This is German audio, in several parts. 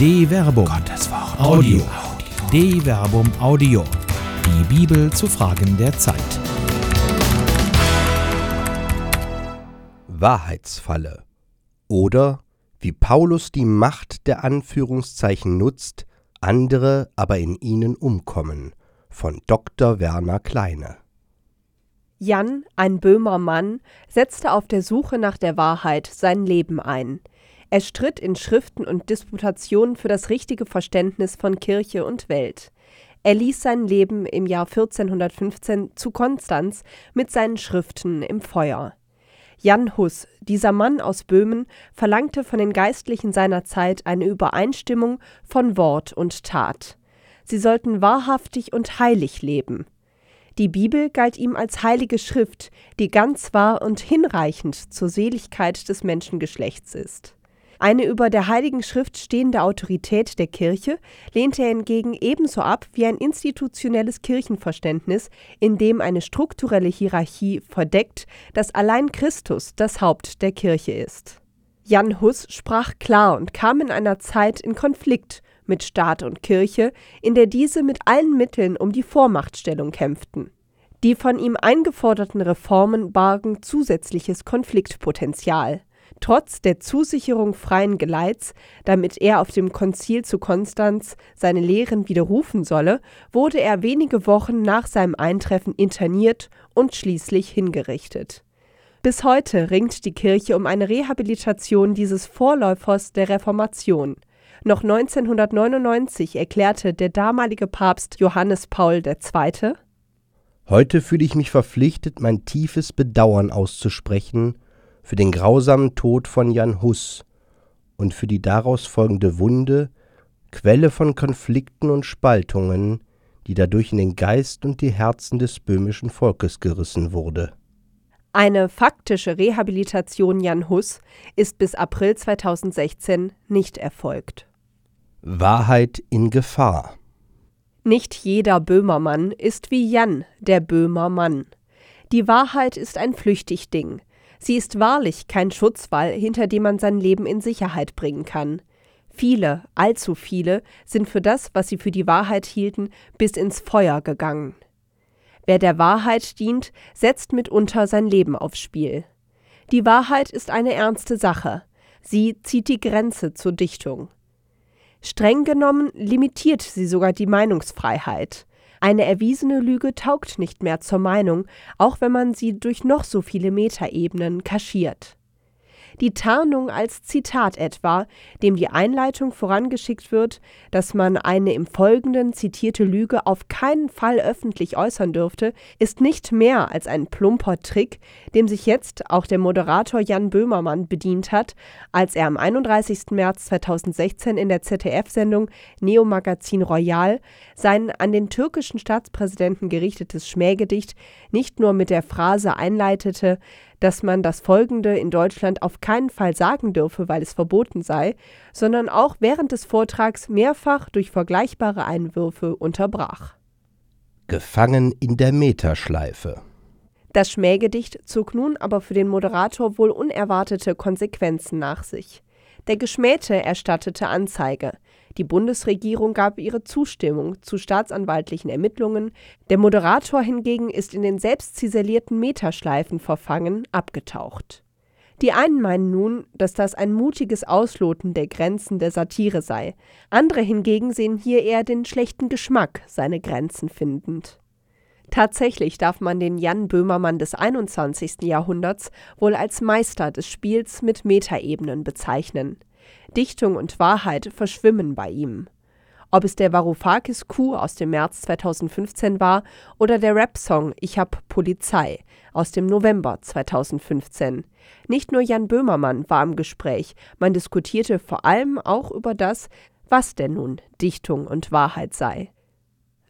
De Verbum. Gottes Wort. Audio. De Verbum Audio. Die Bibel zu Fragen der Zeit. Wahrheitsfalle. Oder wie Paulus die Macht der Anführungszeichen nutzt, andere aber in ihnen umkommen. Von Dr. Werner Kleine. Jan, ein Böhmer Mann, setzte auf der Suche nach der Wahrheit sein Leben ein. Er stritt in Schriften und Disputationen für das richtige Verständnis von Kirche und Welt. Er ließ sein Leben im Jahr 1415 zu Konstanz mit seinen Schriften im Feuer. Jan Hus, dieser Mann aus Böhmen, verlangte von den Geistlichen seiner Zeit eine Übereinstimmung von Wort und Tat. Sie sollten wahrhaftig und heilig leben. Die Bibel galt ihm als heilige Schrift, die ganz wahr und hinreichend zur Seligkeit des Menschengeschlechts ist. Eine über der Heiligen Schrift stehende Autorität der Kirche lehnte er hingegen ebenso ab wie ein institutionelles Kirchenverständnis, in dem eine strukturelle Hierarchie verdeckt, dass allein Christus das Haupt der Kirche ist. Jan Hus sprach klar und kam in einer Zeit in Konflikt mit Staat und Kirche, in der diese mit allen Mitteln um die Vormachtstellung kämpften. Die von ihm eingeforderten Reformen bargen zusätzliches Konfliktpotenzial. Trotz der Zusicherung freien Geleits, damit er auf dem Konzil zu Konstanz seine Lehren widerrufen solle, wurde er wenige Wochen nach seinem Eintreffen interniert und schließlich hingerichtet. Bis heute ringt die Kirche um eine Rehabilitation dieses Vorläufers der Reformation. Noch 1999 erklärte der damalige Papst Johannes Paul II. Heute fühle ich mich verpflichtet, mein tiefes Bedauern auszusprechen für den grausamen Tod von Jan Hus und für die daraus folgende Wunde, Quelle von Konflikten und Spaltungen, die dadurch in den Geist und die Herzen des böhmischen Volkes gerissen wurde. Eine faktische Rehabilitation Jan Hus ist bis April 2016 nicht erfolgt. Wahrheit in Gefahr. Nicht jeder Böhmermann ist wie Jan, der Böhmermann. Die Wahrheit ist ein flüchtig Ding, Sie ist wahrlich kein Schutzwall, hinter dem man sein Leben in Sicherheit bringen kann. Viele, allzu viele, sind für das, was sie für die Wahrheit hielten, bis ins Feuer gegangen. Wer der Wahrheit dient, setzt mitunter sein Leben aufs Spiel. Die Wahrheit ist eine ernste Sache. Sie zieht die Grenze zur Dichtung. Streng genommen limitiert sie sogar die Meinungsfreiheit. Eine erwiesene Lüge taugt nicht mehr zur Meinung, auch wenn man sie durch noch so viele Metaebenen kaschiert die Tarnung als Zitat etwa, dem die Einleitung vorangeschickt wird, dass man eine im Folgenden zitierte Lüge auf keinen Fall öffentlich äußern dürfte, ist nicht mehr als ein plumper Trick, dem sich jetzt auch der Moderator Jan Böhmermann bedient hat, als er am 31. März 2016 in der ZDF-Sendung Neo Magazin Royal sein an den türkischen Staatspräsidenten gerichtetes Schmähgedicht nicht nur mit der Phrase einleitete, dass man das Folgende in Deutschland auf keinen Fall sagen dürfe, weil es verboten sei, sondern auch während des Vortrags mehrfach durch vergleichbare Einwürfe unterbrach. Gefangen in der Meterschleife. Das Schmähgedicht zog nun aber für den Moderator wohl unerwartete Konsequenzen nach sich. Der Geschmähte erstattete Anzeige. Die Bundesregierung gab ihre Zustimmung zu staatsanwaltlichen Ermittlungen, der Moderator hingegen ist in den selbst ziselierten Meterschleifen verfangen abgetaucht. Die einen meinen nun, dass das ein mutiges Ausloten der Grenzen der Satire sei, andere hingegen sehen hier eher den schlechten Geschmack, seine Grenzen findend. Tatsächlich darf man den Jan Böhmermann des 21. Jahrhunderts wohl als Meister des Spiels mit Metaebenen bezeichnen. Dichtung und Wahrheit verschwimmen bei ihm. Ob es der Varoufakis Coup aus dem März 2015 war oder der Rap-Song Ich hab Polizei aus dem November 2015. Nicht nur Jan Böhmermann war im Gespräch, man diskutierte vor allem auch über das, was denn nun Dichtung und Wahrheit sei.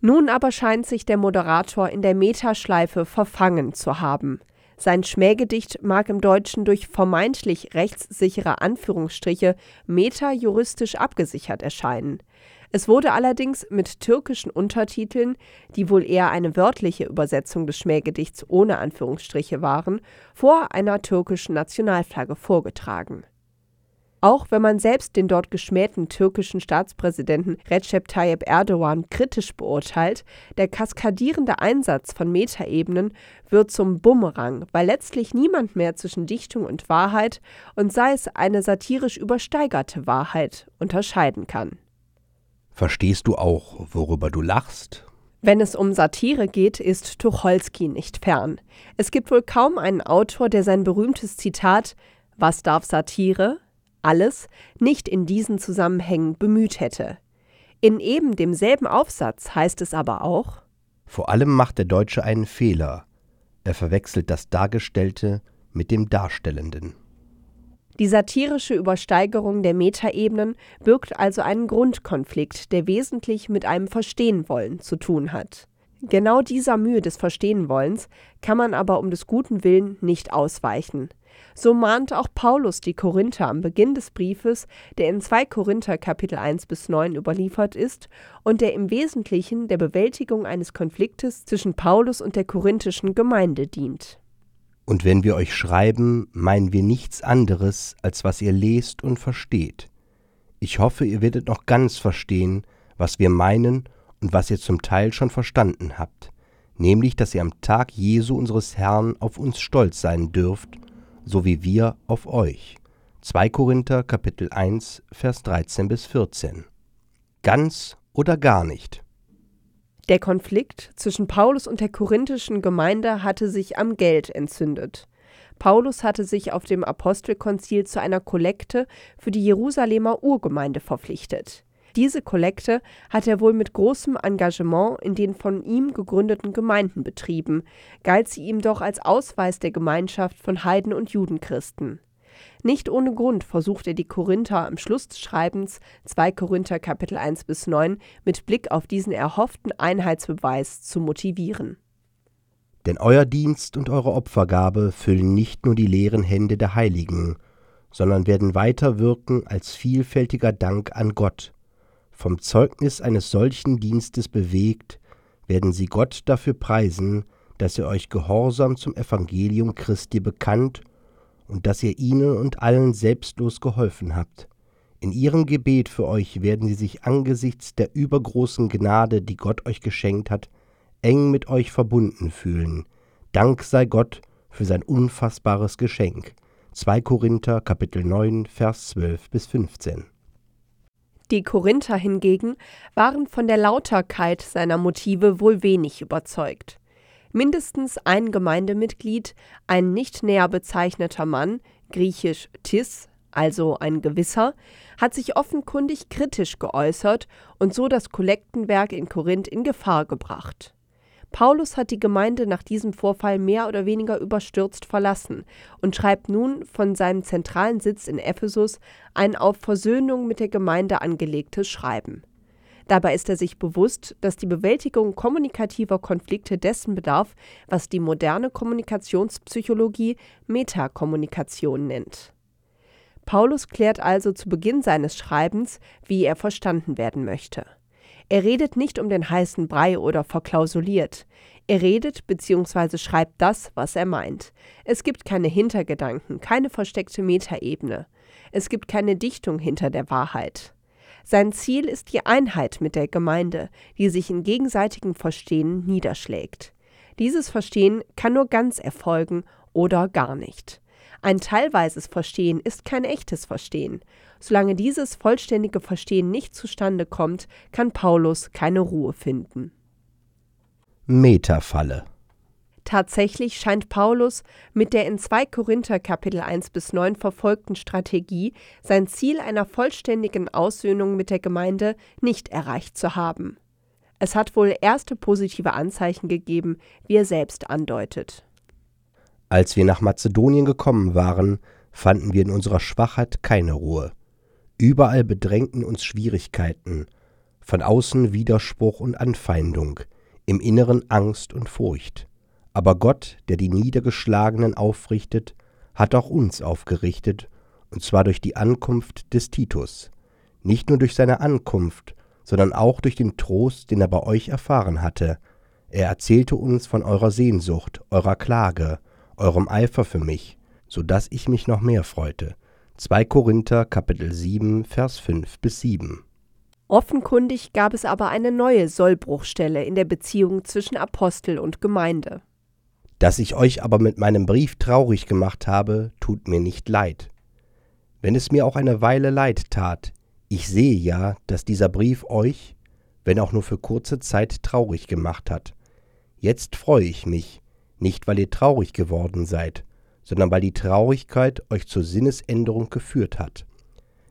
Nun aber scheint sich der Moderator in der Metaschleife verfangen zu haben. Sein Schmähgedicht mag im Deutschen durch vermeintlich rechtssichere Anführungsstriche metajuristisch abgesichert erscheinen. Es wurde allerdings mit türkischen Untertiteln, die wohl eher eine wörtliche Übersetzung des Schmähgedichts ohne Anführungsstriche waren, vor einer türkischen Nationalflagge vorgetragen Auch wenn man selbst den dort geschmähten türkischen Staatspräsidenten Recep Tayyip Erdogan kritisch beurteilt, der kaskadierende Einsatz von Metaebenen wird zum Bumerang, weil letztlich niemand mehr zwischen Dichtung und Wahrheit und sei es eine satirisch übersteigerte Wahrheit unterscheiden kann. Verstehst du auch, worüber du lachst? Wenn es um Satire geht, ist Tucholsky nicht fern. Es gibt wohl kaum einen Autor, der sein berühmtes Zitat Was darf Satire? Alles nicht in diesen Zusammenhängen bemüht hätte. In eben demselben Aufsatz heißt es aber auch Vor allem macht der Deutsche einen Fehler. Er verwechselt das Dargestellte mit dem Darstellenden. Die satirische Übersteigerung der Metaebenen birgt also einen Grundkonflikt, der wesentlich mit einem Verstehenwollen zu tun hat. Genau dieser Mühe des Verstehenwollens kann man aber um des guten Willen nicht ausweichen. So mahnt auch Paulus die Korinther am Beginn des Briefes, der in 2 Korinther Kapitel 1 bis 9 überliefert ist und der im Wesentlichen der Bewältigung eines Konfliktes zwischen Paulus und der korinthischen Gemeinde dient. Und wenn wir euch schreiben, meinen wir nichts anderes, als was ihr lest und versteht. Ich hoffe, ihr werdet noch ganz verstehen, was wir meinen und was ihr zum Teil schon verstanden habt, nämlich, dass ihr am Tag Jesu unseres Herrn auf uns stolz sein dürft, so wie wir auf euch. 2 Korinther Kapitel 1 Vers 13 bis 14. Ganz oder gar nicht. Der Konflikt zwischen Paulus und der korinthischen Gemeinde hatte sich am Geld entzündet. Paulus hatte sich auf dem Apostelkonzil zu einer Kollekte für die Jerusalemer Urgemeinde verpflichtet. Diese Kollekte hat er wohl mit großem Engagement in den von ihm gegründeten Gemeinden betrieben, galt sie ihm doch als Ausweis der Gemeinschaft von Heiden und Judenchristen. Nicht ohne Grund versucht er die Korinther am Schluss des Schreibens 2 Korinther Kapitel 1 bis 9 mit Blick auf diesen erhofften Einheitsbeweis zu motivieren. Denn euer Dienst und eure Opfergabe füllen nicht nur die leeren Hände der Heiligen, sondern werden weiter wirken als vielfältiger Dank an Gott. Vom Zeugnis eines solchen Dienstes bewegt, werden sie Gott dafür preisen, dass ihr euch gehorsam zum Evangelium Christi bekannt und dass ihr ihnen und allen selbstlos geholfen habt. In ihrem Gebet für euch werden sie sich angesichts der übergroßen Gnade, die Gott euch geschenkt hat, eng mit euch verbunden fühlen. Dank sei Gott für sein unfassbares Geschenk. 2 Korinther Kapitel 9 Vers 12 bis 15. Die Korinther hingegen waren von der Lauterkeit seiner Motive wohl wenig überzeugt. Mindestens ein Gemeindemitglied, ein nicht näher bezeichneter Mann, griechisch tis, also ein Gewisser, hat sich offenkundig kritisch geäußert und so das Kollektenwerk in Korinth in Gefahr gebracht. Paulus hat die Gemeinde nach diesem Vorfall mehr oder weniger überstürzt verlassen und schreibt nun von seinem zentralen Sitz in Ephesus ein auf Versöhnung mit der Gemeinde angelegtes Schreiben. Dabei ist er sich bewusst, dass die Bewältigung kommunikativer Konflikte dessen bedarf, was die moderne Kommunikationspsychologie Metakommunikation nennt. Paulus klärt also zu Beginn seines Schreibens, wie er verstanden werden möchte. Er redet nicht um den heißen Brei oder verklausuliert. Er redet bzw. schreibt das, was er meint. Es gibt keine Hintergedanken, keine versteckte Metaebene. Es gibt keine Dichtung hinter der Wahrheit. Sein Ziel ist die Einheit mit der Gemeinde, die sich in gegenseitigem Verstehen niederschlägt. Dieses Verstehen kann nur ganz erfolgen oder gar nicht. Ein teilweises Verstehen ist kein echtes Verstehen. Solange dieses vollständige Verstehen nicht zustande kommt, kann Paulus keine Ruhe finden. Metafalle Tatsächlich scheint Paulus mit der in 2 Korinther Kapitel 1 bis 9 verfolgten Strategie sein Ziel einer vollständigen Aussöhnung mit der Gemeinde nicht erreicht zu haben. Es hat wohl erste positive Anzeichen gegeben, wie er selbst andeutet. Als wir nach Mazedonien gekommen waren, fanden wir in unserer Schwachheit keine Ruhe. Überall bedrängten uns Schwierigkeiten, von außen Widerspruch und Anfeindung, im Inneren Angst und Furcht. Aber Gott, der die Niedergeschlagenen aufrichtet, hat auch uns aufgerichtet, und zwar durch die Ankunft des Titus. Nicht nur durch seine Ankunft, sondern auch durch den Trost, den er bei euch erfahren hatte. Er erzählte uns von eurer Sehnsucht, eurer Klage, eurem Eifer für mich, so dass ich mich noch mehr freute. 2 Korinther Kapitel 7 Vers 5 bis 7 Offenkundig gab es aber eine neue Sollbruchstelle in der Beziehung zwischen Apostel und Gemeinde. Dass ich euch aber mit meinem Brief traurig gemacht habe, tut mir nicht leid. Wenn es mir auch eine Weile leid tat, ich sehe ja, dass dieser Brief euch, wenn auch nur für kurze Zeit, traurig gemacht hat. Jetzt freue ich mich, nicht weil ihr traurig geworden seid, sondern weil die Traurigkeit euch zur Sinnesänderung geführt hat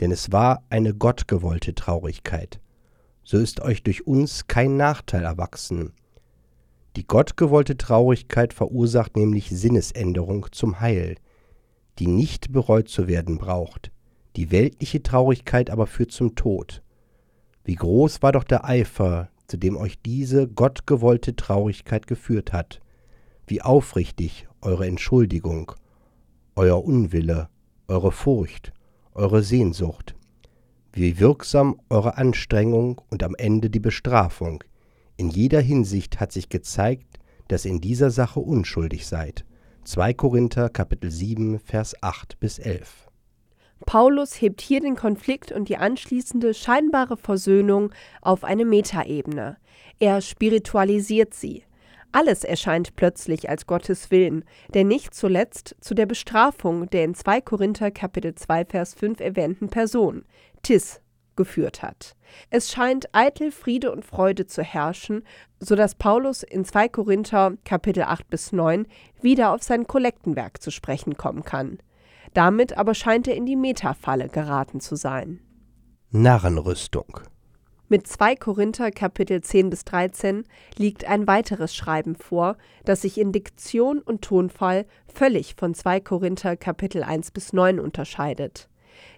denn es war eine gottgewollte Traurigkeit. So ist euch durch uns kein Nachteil erwachsen. Die gottgewollte Traurigkeit verursacht nämlich Sinnesänderung zum Heil, die nicht bereut zu werden braucht. Die weltliche Traurigkeit aber führt zum Tod. Wie groß war doch der Eifer, zu dem euch diese gottgewollte Traurigkeit geführt hat, wie aufrichtig eure Entschuldigung, euer Unwille, eure Furcht, eure Sehnsucht, wie wirksam eure Anstrengung und am Ende die Bestrafung. In jeder Hinsicht hat sich gezeigt, dass ihr in dieser Sache unschuldig seid. 2 Korinther Kapitel 7 Vers 8 bis 11. Paulus hebt hier den Konflikt und die anschließende scheinbare Versöhnung auf eine Metaebene. Er spiritualisiert sie. Alles erscheint plötzlich als Gottes Willen, der nicht zuletzt zu der Bestrafung der in 2 Korinther Kapitel 2 Vers 5 erwähnten Person, Tis, geführt hat. Es scheint eitel Friede und Freude zu herrschen, so dass Paulus in 2 Korinther Kapitel 8 bis 9 wieder auf sein Kollektenwerk zu sprechen kommen kann. Damit aber scheint er in die Metafalle geraten zu sein. Narrenrüstung mit 2 Korinther Kapitel 10 bis 13 liegt ein weiteres Schreiben vor, das sich in Diktion und Tonfall völlig von 2 Korinther Kapitel 1 bis 9 unterscheidet.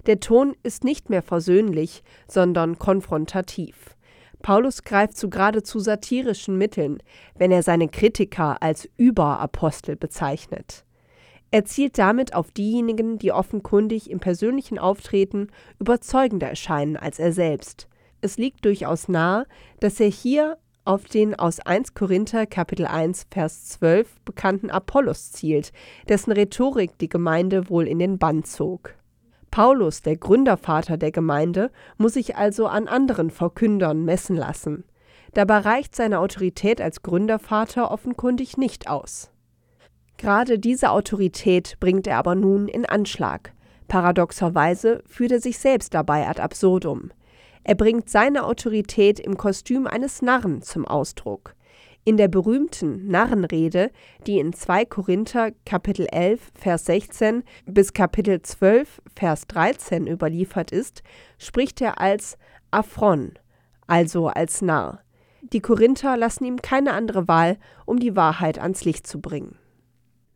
Der Ton ist nicht mehr versöhnlich, sondern konfrontativ. Paulus greift zu geradezu satirischen Mitteln, wenn er seine Kritiker als Überapostel bezeichnet. Er zielt damit auf diejenigen, die offenkundig im persönlichen Auftreten überzeugender erscheinen als er selbst es liegt durchaus nahe, dass er hier auf den aus 1 Korinther Kapitel 1 Vers 12 bekannten Apollos zielt, dessen Rhetorik die Gemeinde wohl in den Bann zog. Paulus, der Gründervater der Gemeinde, muss sich also an anderen Verkündern messen lassen. Dabei reicht seine Autorität als Gründervater offenkundig nicht aus. Gerade diese Autorität bringt er aber nun in Anschlag. Paradoxerweise führt er sich selbst dabei ad absurdum. Er bringt seine Autorität im Kostüm eines Narren zum Ausdruck. In der berühmten Narrenrede, die in 2 Korinther Kapitel 11 Vers 16 bis Kapitel 12 Vers 13 überliefert ist, spricht er als Aphron, also als Narr. Die Korinther lassen ihm keine andere Wahl, um die Wahrheit ans Licht zu bringen.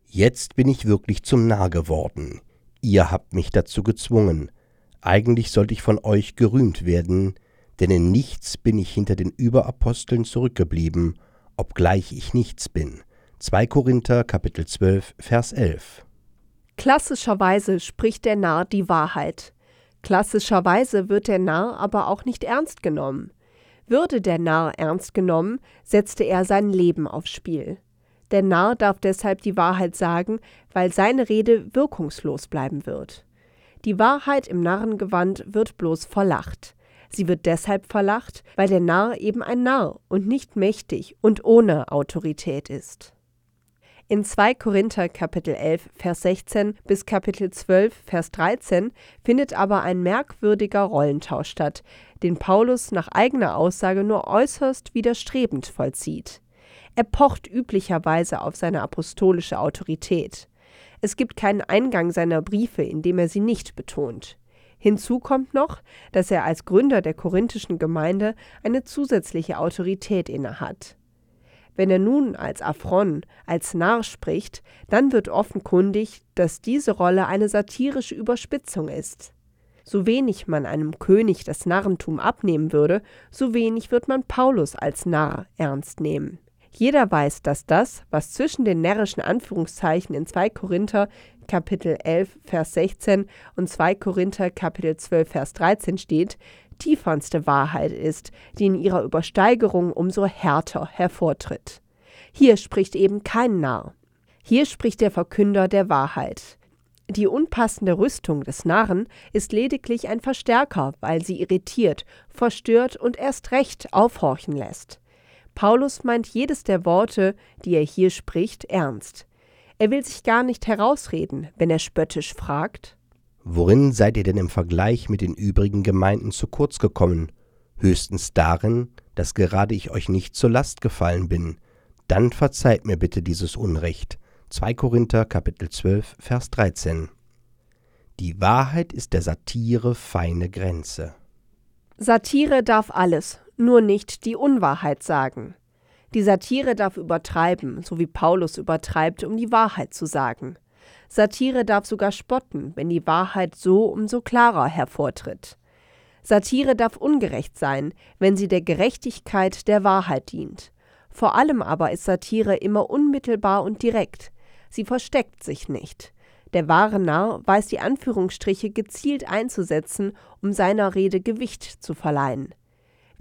Jetzt bin ich wirklich zum Narr geworden. Ihr habt mich dazu gezwungen. Eigentlich sollte ich von euch gerühmt werden, denn in nichts bin ich hinter den Überaposteln zurückgeblieben, obgleich ich nichts bin. 2 Korinther Kapitel 12 Vers 11 Klassischerweise spricht der Narr die Wahrheit. Klassischerweise wird der Narr aber auch nicht ernst genommen. Würde der Narr ernst genommen, setzte er sein Leben aufs Spiel. Der Narr darf deshalb die Wahrheit sagen, weil seine Rede wirkungslos bleiben wird. Die Wahrheit im Narrengewand wird bloß verlacht. Sie wird deshalb verlacht, weil der Narr eben ein Narr und nicht mächtig und ohne Autorität ist. In 2 Korinther Kapitel 11 Vers 16 bis Kapitel 12 Vers 13 findet aber ein merkwürdiger Rollentausch statt, den Paulus nach eigener Aussage nur äußerst widerstrebend vollzieht. Er pocht üblicherweise auf seine apostolische Autorität. Es gibt keinen Eingang seiner Briefe, in dem er sie nicht betont. Hinzu kommt noch, dass er als Gründer der korinthischen Gemeinde eine zusätzliche Autorität innehat. Wenn er nun als Aphron, als Narr spricht, dann wird offenkundig, dass diese Rolle eine satirische Überspitzung ist. So wenig man einem König das Narrentum abnehmen würde, so wenig wird man Paulus als Narr ernst nehmen. Jeder weiß, dass das, was zwischen den närrischen Anführungszeichen in 2 Korinther Kapitel 11 Vers 16 und 2 Korinther Kapitel 12 Vers 13 steht, tiefernste Wahrheit ist, die in ihrer Übersteigerung umso härter hervortritt. Hier spricht eben kein Narr. Hier spricht der Verkünder der Wahrheit. Die unpassende Rüstung des Narren ist lediglich ein Verstärker, weil sie irritiert, verstört und erst recht aufhorchen lässt. Paulus meint jedes der Worte, die er hier spricht, ernst. Er will sich gar nicht herausreden, wenn er spöttisch fragt Worin seid ihr denn im Vergleich mit den übrigen Gemeinden zu kurz gekommen? Höchstens darin, dass gerade ich euch nicht zur Last gefallen bin. Dann verzeiht mir bitte dieses Unrecht. 2 Korinther Kapitel 12 Vers 13 Die Wahrheit ist der Satire feine Grenze. Satire darf alles, nur nicht die Unwahrheit sagen. Die Satire darf übertreiben, so wie Paulus übertreibt, um die Wahrheit zu sagen. Satire darf sogar spotten, wenn die Wahrheit so umso klarer hervortritt. Satire darf ungerecht sein, wenn sie der Gerechtigkeit der Wahrheit dient. Vor allem aber ist Satire immer unmittelbar und direkt. Sie versteckt sich nicht. Der wahre Narr weiß die Anführungsstriche gezielt einzusetzen, um seiner Rede Gewicht zu verleihen.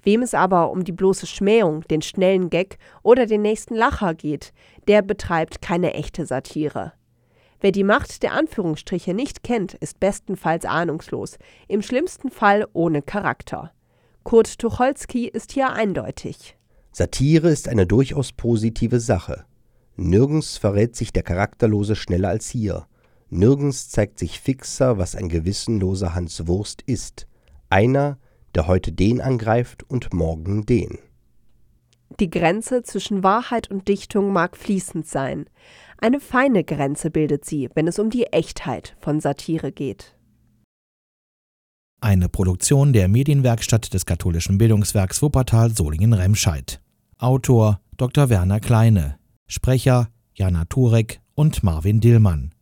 Wem es aber um die bloße Schmähung, den schnellen Gag oder den nächsten Lacher geht, der betreibt keine echte Satire. Wer die Macht der Anführungsstriche nicht kennt, ist bestenfalls ahnungslos, im schlimmsten Fall ohne Charakter. Kurt Tucholsky ist hier eindeutig. Satire ist eine durchaus positive Sache. Nirgends verrät sich der Charakterlose schneller als hier. Nirgends zeigt sich fixer, was ein gewissenloser Hans Wurst ist. Einer, der heute den angreift und morgen den. Die Grenze zwischen Wahrheit und Dichtung mag fließend sein. Eine feine Grenze bildet sie, wenn es um die Echtheit von Satire geht. Eine Produktion der Medienwerkstatt des katholischen Bildungswerks Wuppertal Solingen-Remscheid. Autor Dr. Werner Kleine. Sprecher Jana Turek und Marvin Dillmann.